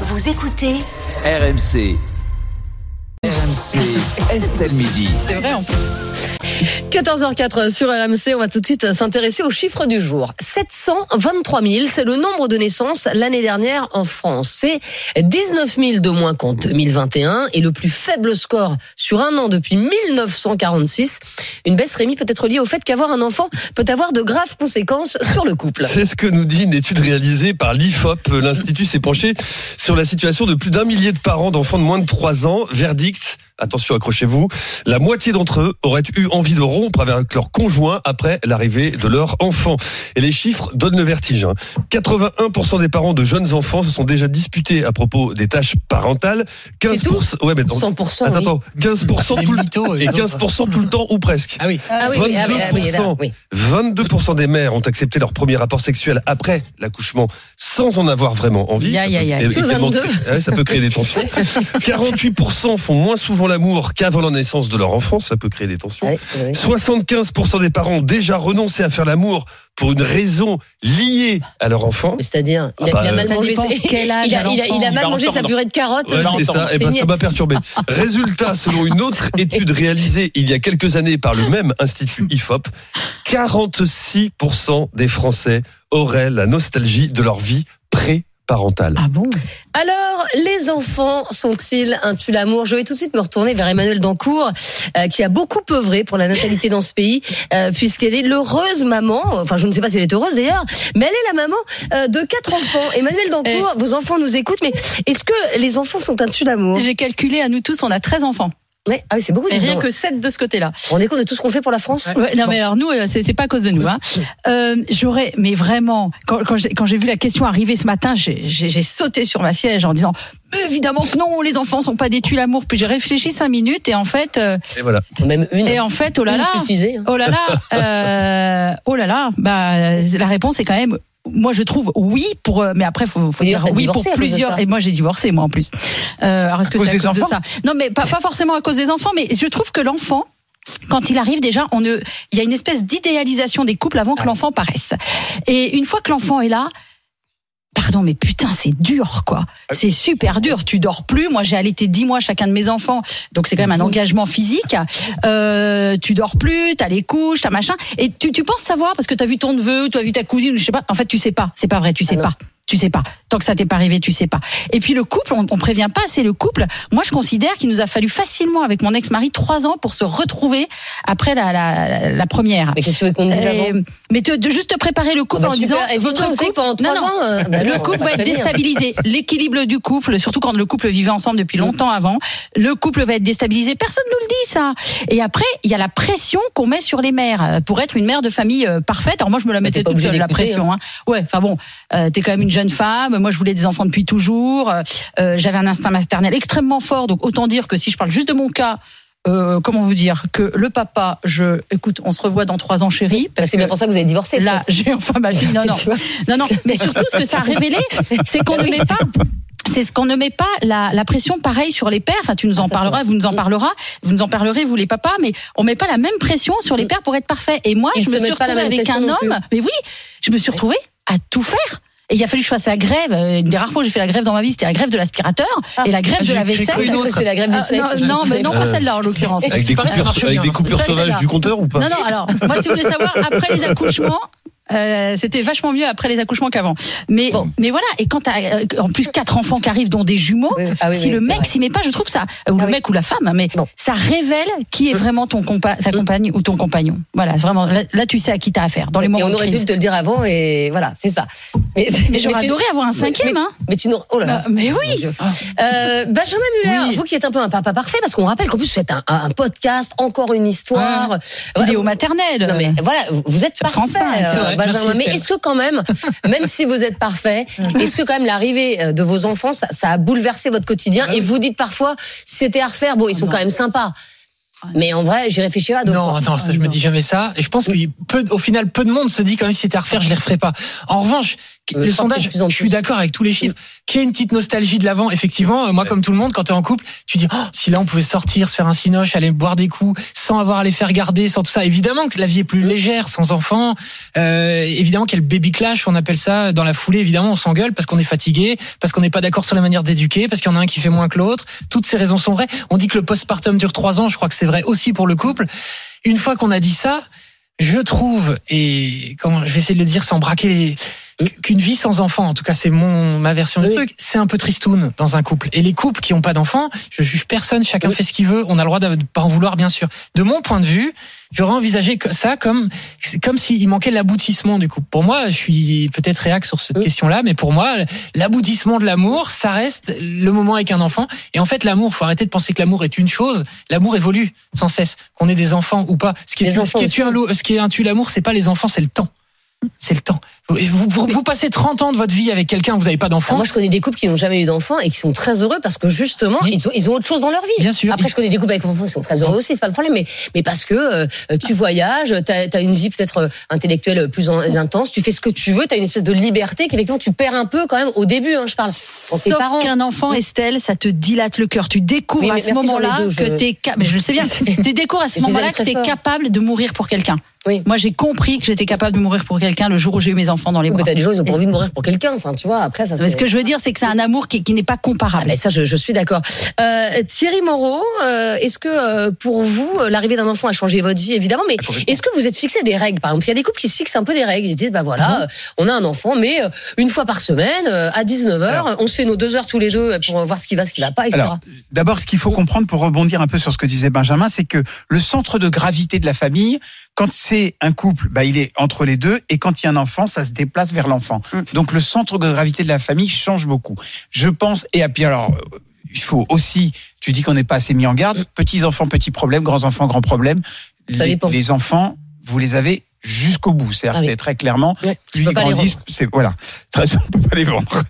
Vous écoutez RMC. RMC, Estelle Midi. C'est vrai en plus. 14h04 sur RMC, on va tout de suite s'intéresser aux chiffres du jour. 723 000, c'est le nombre de naissances l'année dernière en France. C'est 19 000 de moins qu'en 2021 et le plus faible score sur un an depuis 1946. Une baisse, Rémi, peut être liée au fait qu'avoir un enfant peut avoir de graves conséquences sur le couple. C'est ce que nous dit une étude réalisée par l'IFOP. L'Institut s'est penché sur la situation de plus d'un millier de parents d'enfants de moins de 3 ans. Verdict, attention, accrochez-vous, la moitié d'entre eux auraient eu envie de rompre avec leur conjoint après l'arrivée de leur enfant. Et les chiffres donnent le vertige. hein. 81% des parents de jeunes enfants se sont déjà disputés à propos des tâches parentales. 15%, ouais, mais attends, 100%. attends, oui. attends, 15% tout le mythos, et 15% tout le temps ou presque. Ah oui. Ah oui, oui, ah oui, ah oui, là, 22%. oui. 22% des mères ont accepté leur premier rapport sexuel après l'accouchement sans en avoir vraiment envie. Et- et 22. Ça peut créer des tensions. 48% font moins souvent l'amour qu'avant la naissance de leur enfant, ça peut créer des tensions. Ah oui, c'est vrai. 75% des parents ont déjà renoncé à faire l'amour pour une raison liée à leur enfant. C'est-à-dire, il, a- Ah bah, il a mal mangé dépend ses- quel âge il a, a il a- il a l'enfant. mal Il va mangé sa purée de carottes. Ouais, c'est ça, et ben, ça m'a perturbé. Résultat, selon une autre étude réalisée il y a quelques années par le même institut IFOP, 46% des Français auraient la nostalgie de leur vie pré-parentale. Ah bon? Alors, les enfants sont-ils un tue l'amour? Je vais tout de suite me retourner vers Emmanuel Dancourt, euh, qui a beaucoup œuvré pour la natalité dans ce pays, euh, puisqu'elle est l'heureuse maman, enfin je ne sais pas si elle est heureuse d'ailleurs, mais elle est la maman euh, de quatre enfants. Emmanuel Dancourt, vos enfants nous écoutent, mais est-ce que les enfants sont un tue l'amour? J'ai calculé à nous tous, on a 13 enfants. Ouais, Ah oui, c'est beaucoup. Et dis rien que 7 de ce côté-là. On est compte de tout ce qu'on fait pour la France Ouais, non mais alors nous, euh, c'est c'est pas à cause de nous. Hein. Euh, J'aurais, mais vraiment, quand, quand j'ai quand j'ai vu la question arriver ce matin, j'ai- j'ai j'ai sauté sur ma siège en disant Mais évidemment que non, les enfants sont pas des tues l'amour. Puis j'ai réfléchi cinq minutes et en fait, euh, Et voilà. Même une. et en fait, oh là là, suffisait. hein. oh là là, euh, oh là là, bah la réponse est quand même. Moi, je trouve oui pour, euh, mais après, faut, faut dire oui pour à cause plusieurs. Et moi, j'ai divorcé, moi en plus. Euh, alors, est-ce que cause c'est à des cause de enfants ça? Non, mais pas, pas forcément à cause des enfants, mais je trouve que l'enfant. Quand il arrive déjà, on ne, il y a une espèce d'idéalisation des couples avant que l'enfant paraisse. Et une fois que l'enfant est là, pardon, mais putain, c'est dur, quoi. C'est super dur. Tu dors plus. Moi, j'ai allaité dix mois chacun de mes enfants, donc c'est quand même un engagement physique. Euh, tu dors plus, t'as les couches, t'as machin, et tu, tu penses savoir parce que t'as vu ton neveu, tu as vu ta cousine, je sais pas. En fait, tu sais pas. C'est pas vrai. Tu sais Ah pas. Tu sais pas. Tant que ça t'est pas arrivé, tu sais pas. Et puis le couple, on, on prévient pas, c'est le couple. Moi, je considère qu'il nous a fallu facilement, avec mon ex-mari, trois ans pour se retrouver après la, la, la première. Mais qu'est-ce que qu'on dise avant Euh, mais te- de juste te préparer le couple Ah bah en disant. Et votre couple pendant trois Non, non. ans, euh, bah le couple va être déstabilisé. L'équilibre du couple, surtout quand le couple vivait ensemble depuis longtemps avant, le couple va être déstabilisé. Personne nous le dit ça. Et après, il y a la pression qu'on met sur les mères euh, pour être une mère de famille parfaite. Alors moi, je me la Bah, mettais toute seule la pression. Hein. Ouais, enfin bon, euh, t'es quand même une jeune femme. Moi, je voulais des enfants depuis toujours. Euh, J'avais un instinct maternel extrêmement fort. Donc autant dire que si je parle juste de mon cas. Euh, comment vous dire que le papa, je écoute, on se revoit dans trois ans, chérie. C'est bien pour ça que vous avez divorcé. Là, j'ai enfin ma fille. Non, non, non, non. Mais surtout, ce que ça a révélé, c'est qu'on ne met pas. C'est ce qu'on ne met pas la, la pression pareille sur les pères. Enfin, tu nous en Ah, ça, parleras, vous nous en parleras, vous nous en parlerez, vous les papas. Mais on met pas la même pression sur les pères pour être parfait. Et moi, Ils je me suis retrouvée avec un homme. Mais oui, je me suis retrouvée à tout faire. Et il a fallu que je fasse la grève. Euh, Une des rares fois où j'ai fait la grève dans ma vie, c'était la grève de l'aspirateur Ah. et la grève Ah, de la vaisselle. c'est la grève du Ah, sexe. non, non, mais non, pas Euh, celle-là en l'occurrence. Avec des paraît que ça coupures, avec des sauvages du compteur ou pas Non, non, alors, moi, si vous voulez savoir, après les accouchements, euh, c'était vachement mieux après les accouchements qu'avant. Mais, Bon. mais voilà, et quand t'as, euh, en plus quatre enfants qui arrivent, dont des jumeaux, Oui, ah oui, si oui, le mec s'y met pas, je trouve que ça, ou Ah le oui. mec ou la femme, mais Bon. ça révèle qui est vraiment ton compa ta compagne ou ton compagnon. Voilà, vraiment, là, là, tu sais à qui t'as affaire, dans les Et moments on de aurait dû te le dire avant et voilà, c'est ça. Mais, Mais j'aurais tu- adoré avoir un cinquième, mais, hein. Mais tu n'aurais. Oh là là. Bah, mais oui. Dieu. Euh, Benjamin Muller, vous qui êtes un peu un papa parfait, parce qu'on rappelle qu'en plus vous faites un, un podcast, encore une histoire. Vidéo maternelle. Non mais voilà, vous- êtes parfait, Benjamin. Merci, mais est-ce que quand même, même si vous êtes parfait, est-ce que quand même l'arrivée euh, de vos enfants, ça, ça a bouleversé votre quotidien Et vous dites parfois, c'était à refaire, bon, ils sont quand même sympas. Mais en vrai, j'y réfléchirai à deux Non, fois. non, ça, je me dis jamais ça. Et je pense qu'au final, peu de monde se dit quand même si c'était à refaire, je les referais pas. En revanche, le pense que sondage, je suis d'accord avec tous les chiffres. Qui a une petite nostalgie de l'avant, effectivement. euh, Moi, comme tout le monde, quand t'es en couple, tu dis, oh, si là on pouvait sortir, se faire un cinoche, aller boire des coups, sans avoir à les faire garder, sans tout ça. Évidemment que la vie est plus légère, sans enfants. Euh, évidemment qu'il y a le baby clash, on appelle ça. Dans la foulée, évidemment, on s'engueule parce qu'on est fatigué, parce qu'on n'est pas d'accord sur la manière d'éduquer, parce qu'il y en a un qui fait moins que l'autre. Toutes ces raisons sont vraies. On dit que le postpartum dure trois ans. Je crois que c'est vrai aussi pour le couple. Une fois qu'on a dit ça, je trouve, et comment je vais essayer de le dire sans braquer les, qu'une vie sans enfant, en tout cas c'est mon ma version du truc, c'est un peu tristoun dans un couple. Et les couples qui ont pas d'enfants, je juge personne, chacun Oui. fait ce qu'il veut, on a le droit de pas en vouloir bien sûr. De mon point de vue, j'aurais envisagé ça comme comme s'il manquait l'aboutissement du couple. Pour moi, je suis peut-être réac sur cette Oui. question-là, mais pour moi, l'aboutissement de l'amour, ça reste le moment avec un enfant. Et en fait, l'amour, faut arrêter de penser que l'amour est une chose. L'amour évolue sans cesse, qu'on ait des enfants ou pas. Ce qui est, Les ce enfants qui est aussi. tue un ce qui est un tue l'amour, c'est pas les enfants, c'est le temps. C'est le temps. Vous, vous, vous- vous passez 30 ans de votre vie avec quelqu'un, vous n'avez pas Ah, d'enfant. moi, je connais des couples qui n'ont jamais eu d'enfants et qui sont très heureux parce que justement, Oui. ils, ont, ils ont autre chose dans leur vie. Bien sûr. Après, je connais des couples avec enfants qui sont très heureux aussi, c'est pas le problème, mais, mais parce que euh, tu voyages, t'as as une vie peut-être euh, intellectuelle plus en- intense, tu fais ce que tu veux, t'as une espèce de liberté qu'effectivement tu perds un peu quand même au début, hein, je parle. Pour tes Sauf parents. qu'un enfant, Estelle, ça te dilate le cœur. Tu découvres Oui, à ce moment-là deux, je- que t'es, ca- mais je le sais bien. tu découvres à ce moment-là que fort. capable de mourir pour quelqu'un. Oui. Moi, j'ai compris que j'étais capable de mourir pour quelqu'un le jour où j'ai eu mes enfants dans les Mais bras. t'as des gens, ils ont pas envie de mourir pour quelqu'un, enfin, tu vois, après, ça Mais ce que je veux dire, c'est que c'est un amour qui, qui n'est pas Ah comparable. ben ça, je, je suis d'accord. Euh, Thierry Moreau, euh, est-ce que euh, pour vous, l'arrivée d'un enfant a changé votre vie, évidemment, mais est-ce que vous êtes fixé des règles Par exemple, il y a des couples qui se fixent un peu des règles. Ils se disent, bah voilà, euh, on a un enfant, mais une fois par semaine, à 19h, Alors- on se fait nos deux heures tous les deux pour voir ce qui va, ce qui va pas, etc. D'abord, ce qu'il faut comprendre pour rebondir un peu sur ce que disait Benjamin, c'est que le centre de gravité de la famille, quand c'est un couple, bah, il est entre les deux, et quand il y a un enfant, ça se déplace vers l'enfant. Mm. Donc, le centre de gravité de la famille change beaucoup. Je pense, et puis alors, euh, il faut aussi, tu dis qu'on n'est pas assez mis en garde, petits enfants, petits problèmes, grands enfants, grands problèmes. Les enfants, vous les avez jusqu'au bout. C'est-à-dire Ah oui. très clairement, Ouais, pas les grandissent, c'est voilà, très on peut pas les vendre.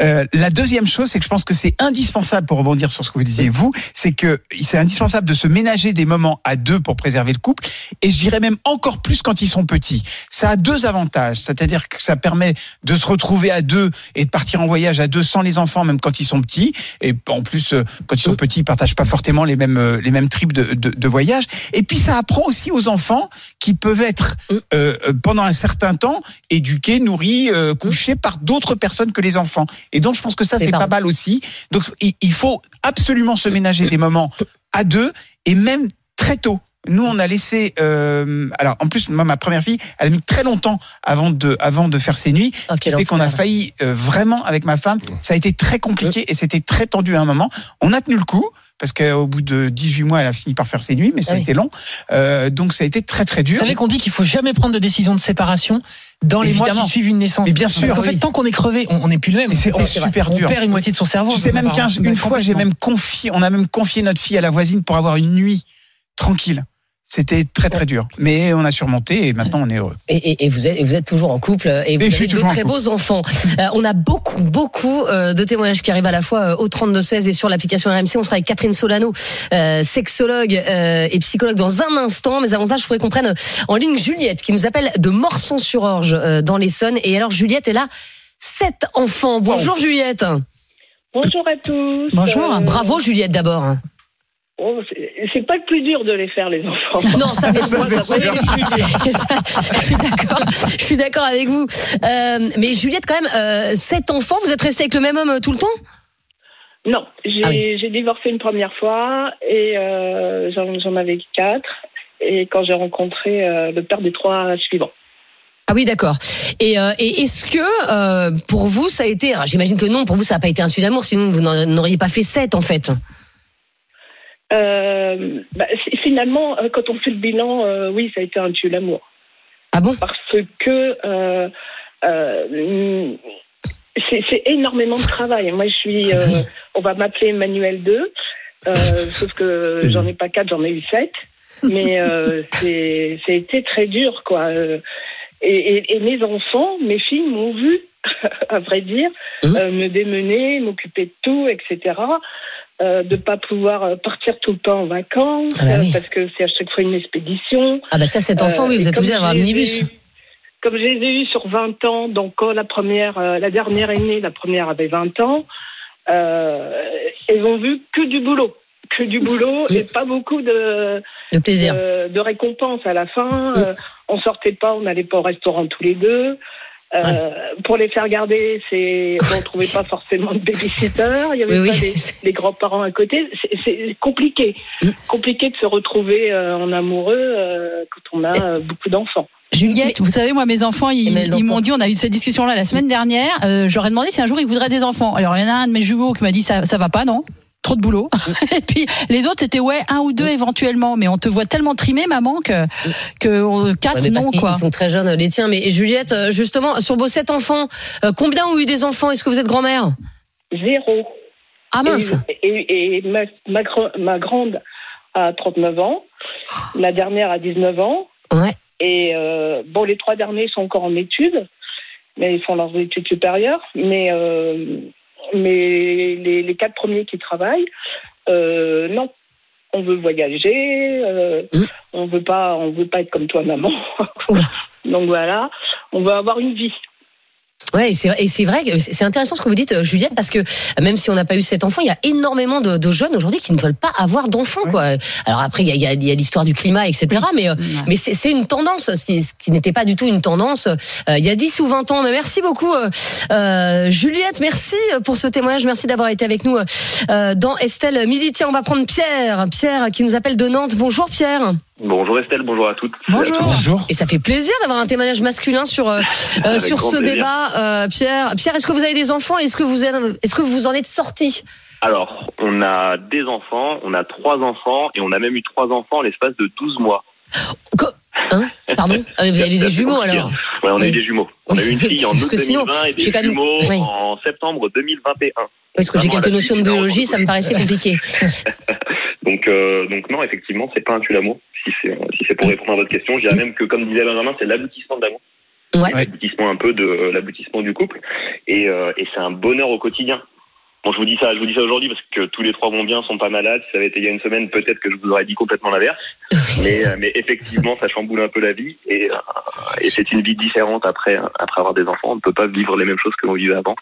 Euh, la deuxième chose, c'est que je pense que c'est indispensable pour rebondir sur ce que vous disiez vous, c'est que c'est indispensable de se ménager des moments à deux pour préserver le couple, et je dirais même encore plus quand ils sont petits. Ça a deux avantages, c'est-à-dire que ça permet de se retrouver à deux et de partir en voyage à deux sans les enfants, même quand ils sont petits, et en plus euh, quand ils sont petits, ils partagent pas fortement les mêmes euh, les mêmes tripes de, de, de voyage. Et puis ça apprend aussi aux enfants qui peuvent être. Euh, euh, pendant un certain temps éduqués, nourris, euh, couchés par d'autres personnes que les enfants. Et donc je pense que ça C'est pas mal aussi. Donc il faut absolument se ménager des moments à deux et même très tôt. Nous, on a laissé. Euh, alors, en plus, moi, ma première fille, elle a mis très longtemps avant de, avant de faire ses nuits. Ah, Ce qui fait qu'on a failli euh, vraiment avec ma femme. Ça a été très compliqué et c'était très tendu à un moment. On a tenu le coup parce qu'au bout de 18 mois, elle a fini par faire ses nuits, mais ça Ah a oui. été long. Euh, donc, ça a été très très Vous dur. savez qu'on dit qu'il faut jamais prendre de décision de séparation dans les mois qui suivent une naissance. Mais bien sûr, Parce qu'en fait, tant qu'on est crevé, on on n'est plus le même. Et c'était On- super on dur. perd une moitié de son cerveau. Tu sais même qu'un Complètement. une fois, j'ai même confié, on a même confié notre fille à la voisine pour avoir une nuit tranquille. C'était très très dur, mais on a surmonté et maintenant on est heureux. Et, et- et vous êtes, et vous êtes toujours en couple et vous avez de très couple. beaux enfants. Euh, on a beaucoup, beaucoup euh, de témoignages qui arrivent à la fois euh, au 32-16 et sur l'application RMC. On sera avec Catherine Solano, euh, sexologue euh, et psychologue dans un instant. Mais avant ça, je voudrais qu'on prenne en ligne Juliette qui nous appelle de Morson-sur-Orge euh, dans l'Essonne. Et alors Juliette est là, sept enfants. Bonjour Juliette. Bonjour à tous. Bonjour. Euh, Bravo Juliette d'abord. Oh, c'est- pas le plus dur de les faire, les enfants. Non, ça, merci. Ça, ça, je suis d'accord. Je suis d'accord avec vous. Euh, mais Juliette, quand même, euh, sept enfants. Vous êtes restée avec le même homme euh, tout le temps? Non, j'ai Ah oui. j'ai divorcé une première fois et euh, j'en avais quatre. Et quand j'ai rencontré le père des trois suivants. Ah oui, d'accord. Et, euh, et est-ce que euh, pour vous, ça a été J'imagine que non. Pour vous, ça n'a pas été un sujet d'amour. Sinon, vous n'auriez pas fait sept, en fait. Euh, bah, finalement, euh, quand on fait le bilan, euh, oui, ça a été un tue l'amour. Ah bon? Parce que euh, c'est énormément de travail. Moi, je suis. euh, on va m'appeler Emmanuel 2, euh, sauf que j'en ai pas quatre, j'en ai eu sept. Mais c'est été très dur, quoi. Et, et, et mes enfants, mes filles m'ont vu, à vrai dire, euh, me démener, m'occuper de tout, etc. Euh, de pas pouvoir euh, partir tout le temps en vacances Ah bah oui. euh, parce que c'est à chaque fois une expédition. Ah bah ça, cet enfant, Euh, oui, vous êtes obligé d'avoir un minibus. comme je les ai eus sur 20 ans, donc quand la première, euh, la dernière est née, la première avait 20 ans, euh, elles ont vu que du boulot, que du boulot et pas beaucoup de, De plaisir. de, de récompenses à la fin. Euh, on sortait pas, on n'allait pas au restaurant tous les deux. Euh, Pour les faire garder, c'est on trouvait pas forcément de babysitter. Il y avait Oui, pas oui. des grands-parents à côté. C'est- compliqué, Mm. compliqué de se retrouver euh, en amoureux euh, quand on a euh, beaucoup d'enfants. Juliette, vous savez, moi, mes enfants, ils, m'ont dit, on a eu cette discussion-là la semaine dernière. Euh, J'aurais demandé si un jour ils voudraient des enfants. Alors, il y en a un de mes jumeaux qui m'a dit, ça, ça va pas, non? Trop de boulot. Et puis les autres c'était ouais un ou deux éventuellement, mais on te voit tellement trimé maman que que euh, quatre Ouais, non quoi. Ils sont très jeunes, les tiens. Mais Juliette, euh, justement, sur vos sept enfants, euh, combien ont eu des enfants? Est-ce que vous êtes grand-mère? Zéro. Ah mince Et, et- et ma, ma, gr- ma grande a 39 ans, la dernière a 19 ans. Ouais. Et euh, bon, les trois derniers sont encore en études, mais ils font leurs études supérieures. Mais, euh, mais les, les quatre premiers qui travaillent, euh, non. On veut voyager, euh, Mm. on veut pas, on veut pas être comme toi, maman. Donc voilà, on veut avoir une vie. Ouais, et c'est et c'est vrai c'est intéressant ce que vous dites, euh, Juliette, parce que même si on n'a pas eu cet enfant, il y a énormément de, de jeunes aujourd'hui qui ne veulent pas avoir d'enfants, quoi. Alors après, il y a, a- a l'histoire du climat, etc. Mais euh, mais c'est c'est une tendance, ce qui, ce qui n'était pas du tout une tendance euh, il y a 10 ou 20 ans. Mais merci beaucoup, euh, euh, Juliette. Merci pour ce témoignage. Merci d'avoir été avec nous euh, dans Estelle Midi. Tiens, on va prendre Pierre. Pierre qui nous appelle de Nantes. Bonjour Pierre. Bonjour Estelle, bonjour à toutes. Bonjour. Bonjour. Et ça fait plaisir d'avoir un témoignage masculin sur euh, euh, sur ce plaisir. débat, euh, Pierre. Pierre, est-ce que vous avez des enfants Est-ce que vous êtes, est-ce que vous en êtes sorti? Alors, on a des enfants, on a trois enfants et on a même eu trois enfants en l'espace de 12 mois. Hein? Pardon? Ah, Vous avez eu des jumeaux alors Ouais, on a Oui. eu des jumeaux. On a eu une fille en Parce août que sinon, 2020 et des j'ai quand même- jumeaux Oui. en septembre 2021. Parce que j'ai quelques notions de biologie, ça me paraissait compliqué. Donc, euh, donc non, effectivement, c'est pas un tue l'amour. Si c'est si c'est pour répondre à votre question, je dirais même que comme disait Benjamin, c'est l'aboutissement de l'amour, Ouais. l'aboutissement un peu de euh, l'aboutissement du couple, et, euh, et c'est un bonheur au quotidien. Bon, je vous dis ça, je vous dis ça aujourd'hui parce que tous les trois vont bien, sont pas malades. Si ça avait été il y a une semaine, peut-être que je vous aurais dit complètement l'inverse. Mais, euh, mais effectivement, ça chamboule un peu la vie et, euh, et c'est une vie différente après après avoir des enfants. On ne peut pas vivre les mêmes choses que l'on vivait avant.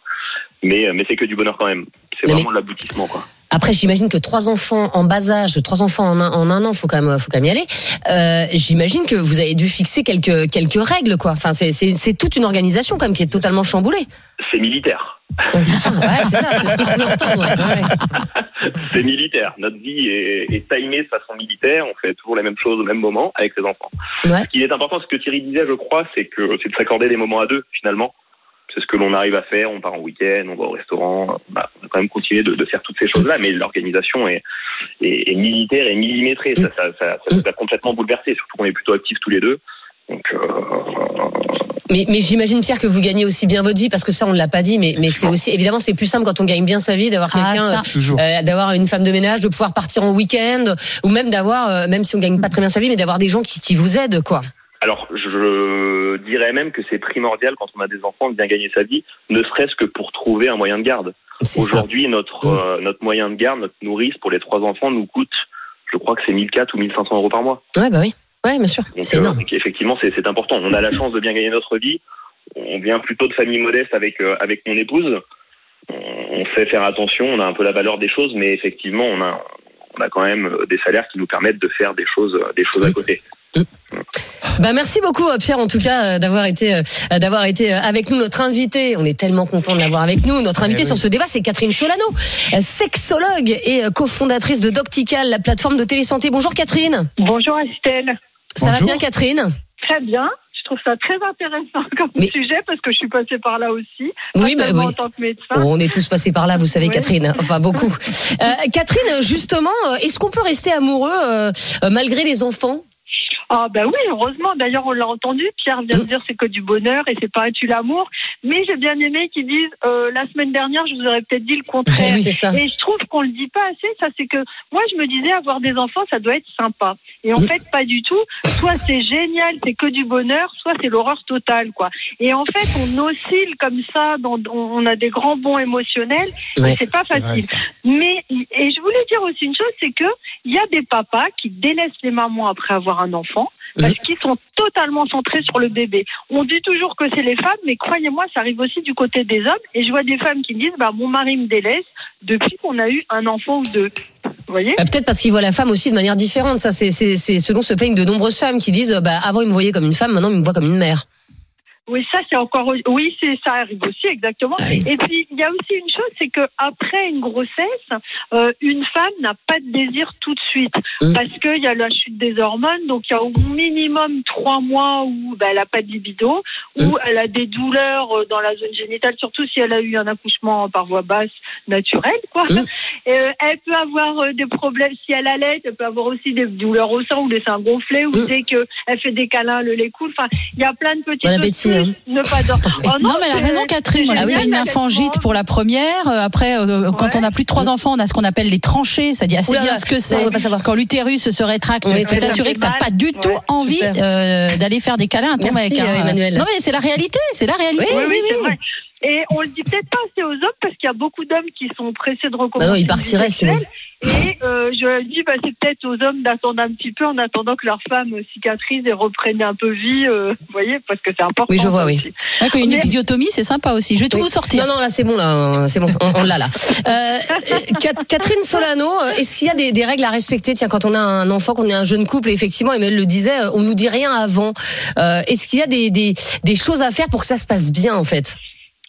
Mais euh, mais c'est que du bonheur quand même. C'est Mais- vraiment l'aboutissement quoi. Après, j'imagine que trois enfants en bas âge, trois enfants en un, en un an, faut quand même, faut quand même y aller. Euh, j'imagine que vous avez dû fixer quelques quelques règles, quoi. Enfin, c'est toute une organisation quand même qui est totalement chamboulée. C'est militaire. Ouais, c'est ça, ouais, c'est ça, c'est ce que je voulais entendre. ouais, ouais. C'est militaire. Notre vie est, est timée de façon militaire. On fait toujours les mêmes choses au même moment avec ses enfants. Ce qui est important, ce que Thierry disait, je crois, c'est que c'est de s'accorder des moments à deux finalement. C'est ce que l'on arrive à faire. On part en week-end, on va au restaurant. Bah, on va quand même continuer de, de faire toutes ces choses-là, mais l'organisation est, est, est militaire et millimétrée. Ça, ça, ça, ça nous a complètement bouleversé. Surtout qu'on est plutôt actifs tous les deux. Donc, euh, Mais, mais j'imagine Pierre que vous gagnez aussi bien votre vie parce que ça on ne l'a pas dit, mais mais c'est aussi évidemment c'est plus simple quand on gagne bien sa vie d'avoir Ah, quelqu'un. Toujours. euh, d'avoir une femme de ménage, de pouvoir partir en week-end, ou même d'avoir, euh, même si on gagne pas très bien sa vie, mais d'avoir des gens qui, qui vous aident, quoi. Alors, je dirais même que c'est primordial quand on a des enfants de bien gagner sa vie, ne serait-ce que pour trouver un moyen de garde. Aujourd'hui, notre euh, notre moyen de garde, notre nourrice pour les trois enfants nous coûte, je crois que c'est 1400 ou 1500 euros par mois. Ouais, bah oui. Ouais, bien sûr. Donc, euh, effectivement, c'est important. On a la chance de bien gagner notre vie. On vient plutôt de famille modeste avec euh, avec mon épouse. On on sait faire attention. On a un peu la valeur des choses, mais effectivement, on a on a quand même euh, des salaires qui nous permettent de faire des choses euh, des choses à côté. Bah merci beaucoup euh, Pierre en tout cas euh, d'avoir été euh, d'avoir été euh, avec nous notre invité. On est tellement content de l'avoir avec nous. Notre invité Eh oui. sur ce débat c'est Catherine Solano, euh, sexologue et euh, cofondatrice de Doctical, la plateforme de télésanté. Bonjour Catherine. Bonjour Estelle. Ça va bien Catherine? Très bien. Je trouve ça très intéressant comme Mais- sujet parce que je suis passée par là aussi. Oui, bah, seulement oui. en tant que médecin. On est tous passés par là, vous savez, Oui. Catherine. Enfin, beaucoup. Euh, Catherine, justement, euh, est-ce qu'on peut rester amoureux euh, euh, malgré les enfants? Ah ben oui, heureusement. D'ailleurs, on l'a entendu. Pierre vient de dire c'est que du bonheur et c'est pas un tue l'amour. Mais j'ai bien aimé qu'ils disent euh, la semaine dernière, je vous aurais peut-être dit le contraire. Oui, c'est ça. Et je trouve qu'on le dit pas assez. Ça, c'est que moi, je me disais avoir des enfants, ça doit être sympa. Et en fait, pas du tout. Soit c'est génial, c'est que du bonheur, soit c'est l'horreur totale, quoi. Et en fait, on oscille comme ça. Dans, on a des grands bons émotionnels. Ouais. Et c'est pas facile. Mais et je voulais dire aussi une chose, c'est que il y a des papas qui délaissent les mamans après avoir un enfant enfants parce qu'ils sont totalement centrés sur le bébé. On dit toujours que c'est les femmes, mais croyez-moi, ça arrive aussi du côté des hommes. Et je vois des femmes qui me disent, bah, mon mari me délaisse depuis qu'on a eu un enfant ou deux. Vous voyez Bah, Peut-être parce qu'ils voient la femme aussi de manière différente. Ça, c'est c'est- c'est ce dont se plaignent de nombreuses femmes qui disent, euh, bah, avant ils me voyaient comme une femme, maintenant ils me voient comme une mère. Oui, ça c'est encore. Oui, c'est ça arrive aussi exactement. Ah oui. Et puis il y a aussi une chose, c'est que après une grossesse, euh, une femme n'a pas de désir tout de suite Mm. parce qu'il y a la chute des hormones, donc il y a au minimum trois mois où bah, elle a pas de libido, où Mm. elle a des douleurs euh, dans la zone génitale, surtout si elle a eu un accouchement par voie basse naturelle, quoi. Mm. Euh, elle peut avoir euh, des problèmes si elle allait, elle peut avoir aussi des douleurs au sein ou des seins gonflés, ou dès que elle fait des câlins, le lait coule. Enfin, il y a plein de petites Bon hein. ne pas dormir. Oh Non, mais elle a raison, Catherine. J'ai génial, fait une infangite pour la première. Euh, Après, euh, quand Ouais. on a plus de trois enfants, on a ce qu'on appelle les tranchées. Ça dit assez bien ce que on c'est. Quand l'utérus se rétracte, Oui, je peux t'assurer que t'as pas du tout Ouais, envie euh, d'aller faire des câlins à ton Merci, mec. hein. euh, Emmanuel. Non, mais c'est la réalité. C'est la réalité. Oui, Oui, oui. Et on le dit peut-être pas assez aux hommes parce qu'il y a beaucoup d'hommes qui sont pressés de recommencer. Bah non, ils partiraient sexuelle. Et euh, je dis, bah, c'est peut-être aux hommes d'attendre un petit peu en attendant que leur femme cicatrise et reprenne un peu vie. euh, vous voyez, parce que c'est important. Oui, je vois, oui. Ouais, quand il y a une Mais- épisiotomie, c'est sympa aussi. Je vais tout Oui. vous sortir. Non, non, là c'est bon, là, c'est bon, on, on l'a là. Euh, Cat- Catherine Solano, euh, est-ce qu'il y a des, des règles à respecter? Tiens, quand on a un enfant, qu'on est un jeune couple, et effectivement, Emmanuel le disait, euh, on nous dit rien avant. Euh, est-ce qu'il y a des, des, des choses à faire pour que ça se passe bien, en fait?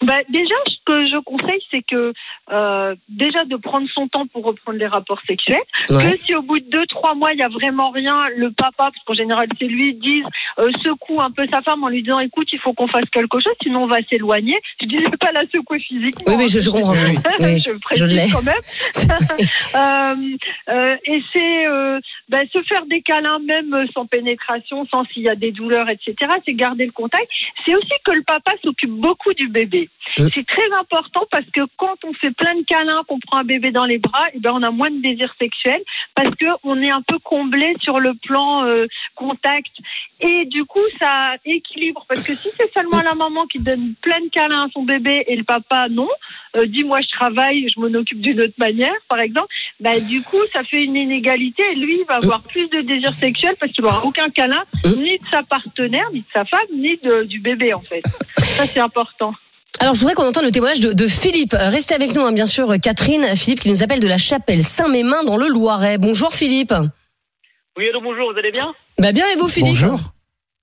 Bah, déjà, ce que je conseille, c'est que euh, déjà de prendre son temps pour reprendre les rapports sexuels. Ouais. Que si au bout de deux, trois mois, il y a vraiment rien, le papa, parce qu'en général c'est lui, dise euh, secoue un peu sa femme en lui disant écoute, il faut qu'on fasse quelque chose, sinon on va s'éloigner. Je dis pas la secouer physiquement. Oui, oui, hein. je, je comprends. Oui, je précise quand même. Euh, euh, et c'est euh, ben, se faire des câlins même sans pénétration, sans s'il y a des douleurs, etc. C'est garder le contact. C'est aussi que le papa s'occupe beaucoup du bébé. Mm. C'est très important parce que quand on fait plein de câlins, qu'on prend un bébé dans les bras, et ben on a moins de désir sexuel parce que on est un peu comblé sur le plan euh, contact. Et du coup, ça équilibre parce que si c'est seulement la maman qui donne plein de câlins à son bébé et le papa non, euh, dis moi je travaille, je m'en occupe d'une autre manière, par exemple, bah, du coup ça fait une inégalité et lui il va avoir plus de désir sexuel parce qu'il n'aura aucun câlin ni de sa partenaire, ni de sa femme, ni de- du bébé en fait. Ça c'est important. Alors, je voudrais qu'on entende le témoignage de, de Philippe. Euh, Restez avec nous, hein, bien sûr, Catherine. Philippe qui nous appelle de la chapelle Saint-Mémin dans le Loiret. Bonjour, Philippe. Oui, allô, bonjour, vous allez bien? Bah, bien, et vous, Philippe? Bonjour.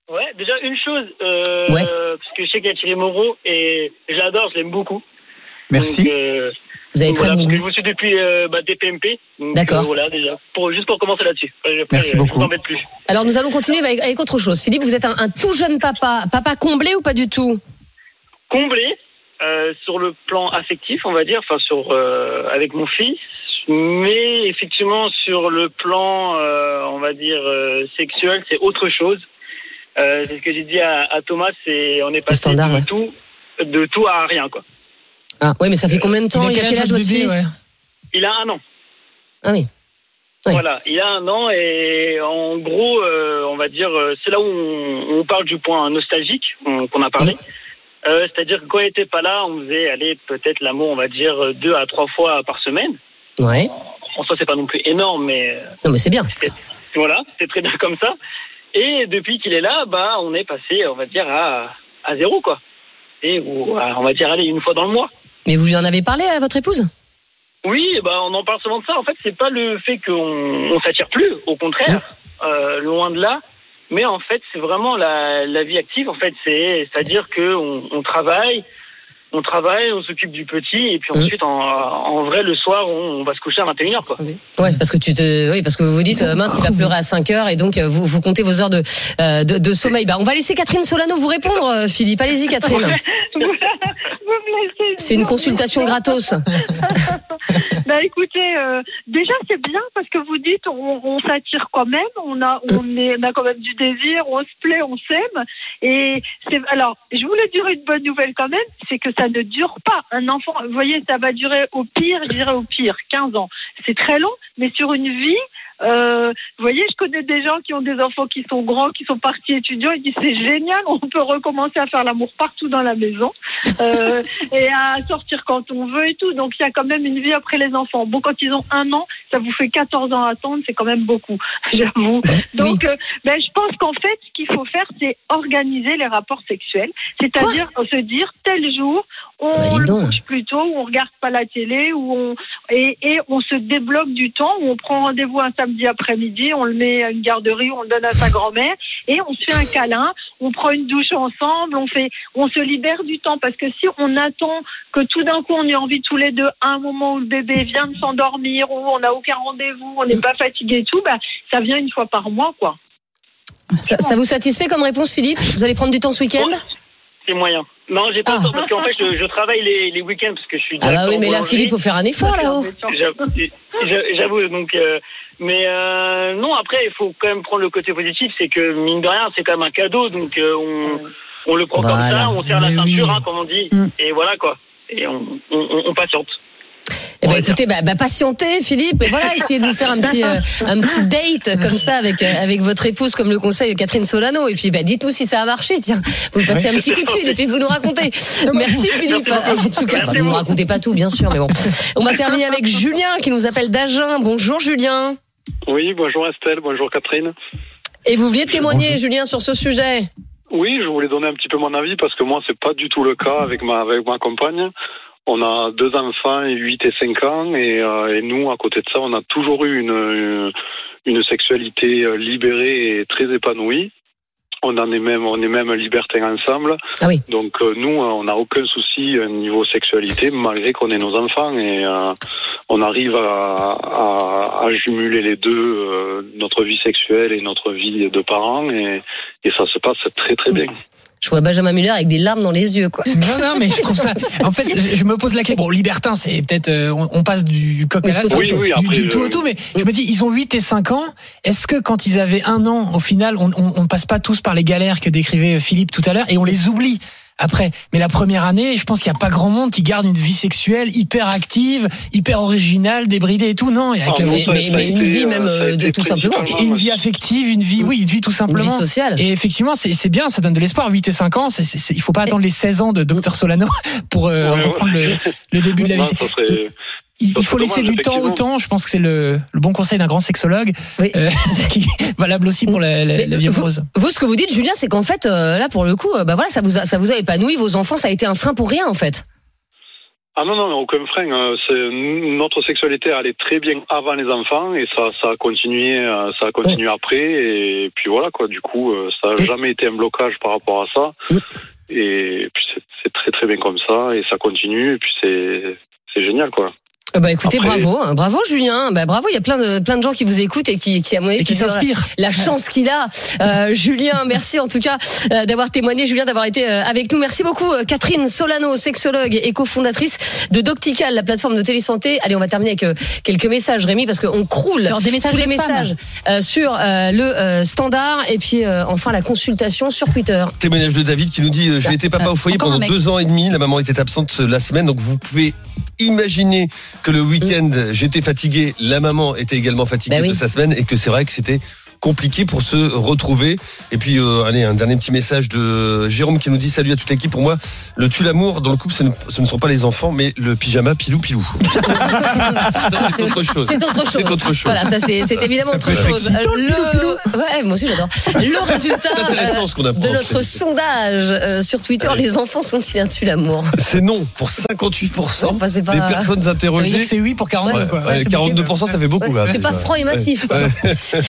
Ouais, déjà une chose, euh, Ouais. parce que je sais qu'il y a Thierry Moreau et je l'adore, je l'aime beaucoup. Merci. Donc, euh, Vous avez très voilà, je vous suis depuis euh, bah, DPMP. D'accord. euh, voilà, déjà. Pour, juste pour commencer là-dessus. Merci euh, beaucoup. Je plus. Alors, nous allons continuer avec, avec autre chose. Philippe, vous êtes un, un tout jeune papa. Papa comblé ou pas du tout? Comblé euh, sur le plan affectif, on va dire, enfin sur euh, avec mon fils, mais effectivement sur le plan, euh, on va dire euh, sexuel, c'est autre chose. Euh, c'est ce que j'ai dit à, à Thomas, c'est on est passé standard, de ouais. tout de tout à rien quoi. Ah, oui, mais ça fait combien de temps Il Il a quel âge votre fils ouais. Il a un an. Ah oui. Oui. Voilà, il a un an et en gros, euh, on va dire, c'est là où on, on parle du point nostalgique on- qu'on a parlé. Euh, C'est-à-dire que quand il était pas là, on faisait aller peut-être l'amour, on va dire deux à trois fois par semaine. Ouais. En soi, c'est pas non plus énorme, mais euh, Non, mais c'est bien. voilà, c'est très bien comme ça. Et depuis qu'il est là, bah, on est passé, on va dire, à, à zéro, quoi. Et ou, à, on va dire, aller une fois dans le mois. Mais vous lui en avez parlé à votre épouse? Oui, bah, on en parle souvent de ça. En fait, c'est pas le fait qu'on on s'attire plus, au contraire, euh, loin de là. Mais en fait, c'est vraiment la, la vie active. En fait, c'est c'est-à-dire que on, on travaille, on travaille, on s'occupe du petit, et puis Mhm. ensuite, en, en vrai, le soir, on, on va se coucher à 21 h quoi. Ouais, parce que tu te, oui, parce que vous vous dites, euh, mince, il va pleurer à 5 heures et donc euh, vous, vous comptez vos heures de, euh, de, de sommeil. Bah, on va laisser Catherine Solano vous répondre, Philippe. Allez-y, Catherine. C'est une consultation gratos. Bah écoutez, euh, déjà c'est bien parce que vous dites on, s'attire quand même, on a on a quand même du désir, on se plaît, on s'aime. Et c'est alors je voulais dire une bonne nouvelle quand même, c'est que ça ne dure pas. Un enfant, vous voyez, ça va durer au pire, je dirais au pire, 15 ans. C'est très long, mais sur une vie. Euh, vous voyez, je connais des gens qui ont des enfants qui sont grands, qui sont partis étudiants. Ils disent c'est génial, on peut recommencer à faire l'amour partout dans la maison euh, et à sortir quand on veut et tout. Donc il y a quand même une vie après les enfants. Bon, quand ils ont un an, ça vous fait 14 ans à attendre, c'est quand même beaucoup, j'avoue. Donc, euh, ben, je pense qu'en fait, ce qu'il faut faire, c'est organiser les rapports sexuels, c'est-à-dire se dire tel jour on Bah, le couche plus tôt, ou on regarde pas la télé, ou on et, et on se débloque du temps, où on prend rendez-vous un samedi après-midi, on le met à une garderie, on le donne à sa grand-mère, et on se fait un câlin, on prend une douche ensemble, on fait, on se libère du temps, parce que si on attend que tout d'un coup on ait envie tous les deux à un moment où le bébé vient de s'endormir, où on n'a aucun rendez-vous, on n'est pas fatigué et tout, bah ça vient une fois par mois, quoi. Ça, ça vous satisfait comme réponse, Philippe? Vous allez prendre du temps ce week-end? C'est moyen. Non, j'ai pas Ah. le temps parce qu'en fait, je, je travaille les, les week-ends parce que je suis. Ah bah oui, mais là. Philippe, faut faire un effort là-haut. J'avoue, j'a- J'avoue, donc, euh, mais euh, non. Après, il faut quand même prendre le côté positif, c'est que mine de rien, c'est quand même un cadeau, donc euh, on, on le prend Voilà. comme ça, on serre la ceinture, oui. hein, comme on dit, Mm. et voilà quoi. Et on, on, on- on patiente. Eh ben écoutez, bah, bah, patientez, Philippe, et voilà, essayez de vous faire un petit, euh, un petit date comme ça avec, euh, avec votre épouse, comme le conseille Catherine Solano. Et puis, bah, dites-nous si ça a marché, tiens. Vous passez un petit coup de fil et puis vous nous racontez. Merci Philippe. En tout cas, bah, vous nous racontez pas tout, bien sûr, mais bon. On va terminer avec Julien qui nous appelle d'Agen. Bonjour Julien. Oui, bonjour Estelle, bonjour Catherine. Et vous vouliez témoigner, Julien, sur ce sujet? Oui, je voulais donner un petit peu mon avis parce que moi, c'est pas du tout le cas avec ma, avec ma compagne. On a deux enfants, 8 et 5 ans, et, euh, et nous, à côté de ça, on a toujours eu une, sexualité euh, libérée et très épanouie. On en est même, on est même libertins ensemble. Ah oui. Donc euh, nous, euh, on n'a aucun souci niveau sexualité, malgré qu'on ait nos enfants et euh, on arrive à, à, à jumeler les deux, euh, notre vie sexuelle et notre vie de parents, et, et ça se passe très très bien. Je vois Benjamin Muller avec des larmes dans les yeux, quoi. Non, non, mais je trouve ça. En fait, je me pose la question. Bon, libertin, c'est peut-être. euh, on, on passe du coq à l'âne, chose. Oui, oui, du- tout je- au tout, mais je me dis, ils ont 8 et 5 ans. Est-ce que quand ils avaient un an, au final, on, on, on passe pas tous par les galères que décrivait Philippe tout à l'heure et on les oublie? Après. Mais la première année, je pense qu'il n'y a pas grand monde qui garde une vie sexuelle hyper active, hyper originale, débridée et tout. Non, Ah, la non, vie- ça- mais- a mais une vie euh, même, a euh, été de tout simplement. et une vie affective, une vie, oui, une vie tout Une vie simplement. sociale. Et effectivement, c'est bien, ça donne de l'espoir. 8 et 5 ans, il faut pas attendre les 16 ans de Dr Solano pour euh, Ouais, reprendre ouais. le, le début de la Non, vie. serait- Il, faut laisser dommage, du temps au temps. Je pense que c'est le, le bon conseil d'un grand sexologue, Oui. euh, qui est valable aussi pour la, la, vous- ce que vous dites, Julien, c'est qu'en fait, euh, là, pour le coup, euh, bah voilà, ça vous a, ça vous a épanoui, vos enfants, ça a été un frein pour rien, en fait. Ah non, non, aucun frein. euh, c'est- Notre sexualité allait très bien avant les enfants et ça, ça a continué, ça a continué après. Et puis voilà, quoi. Du coup, euh, ça n'a jamais été un blocage par rapport à ça. Et puis c'est- très très bien comme ça et ça continue. Et puis c'est c'est génial, quoi. Bah écoutez, Après- bravo, hein, bravo Julien, bah bravo, il y a plein de plein de gens qui vous écoutent et qui qui à mon avis qui s'inspirent. La chance qu'il a, Euh, Julien. Merci en tout cas euh, d'avoir témoigné, Julien, d'avoir été euh, avec nous. Merci beaucoup, euh, Catherine Solano, sexologue et cofondatrice de Doctical, la plateforme de télésanté. Allez, on va terminer avec euh, quelques messages, Rémi, parce qu'on croule Alors, des messages sous les messages euh, sur euh, le euh, standard et puis euh, enfin la consultation sur Twitter. Témoignage de David qui nous dit euh, J'ai été papa au foyer pendant deux ans et demi. La maman était absente la semaine. Donc vous pouvez imaginer que le week-end, j'étais fatigué. La maman était également fatiguée Bah oui. de sa semaine et que c'est vrai que c'était compliqué pour se retrouver. Et puis, euh, allez, un dernier petit message de Jérôme qui nous dit Salut à toute l'équipe. Pour moi, le tue l'amour dans le couple, ce ne, ce ne sont pas les enfants, mais le pyjama pilou pilou. c'est autre chose. C'est autre chose. C'est autre chose. Voilà, ça c'est c'est évidemment autre chose. Le... Ouais, moi aussi j'adore. Le résultat C'est intéressant euh, ce qu'on apprend. de notre sondage euh, sur Twitter, les enfants sont-ils un tue l'amour? C'est non pour 58% Bah, c'est pas- des personnes interrogées. c'est oui pour 42, Ouais, quoi. ouais, Ouais, c'est 42%, ça fait beaucoup. C'est là, pas franc et massif. quoi. Ouais.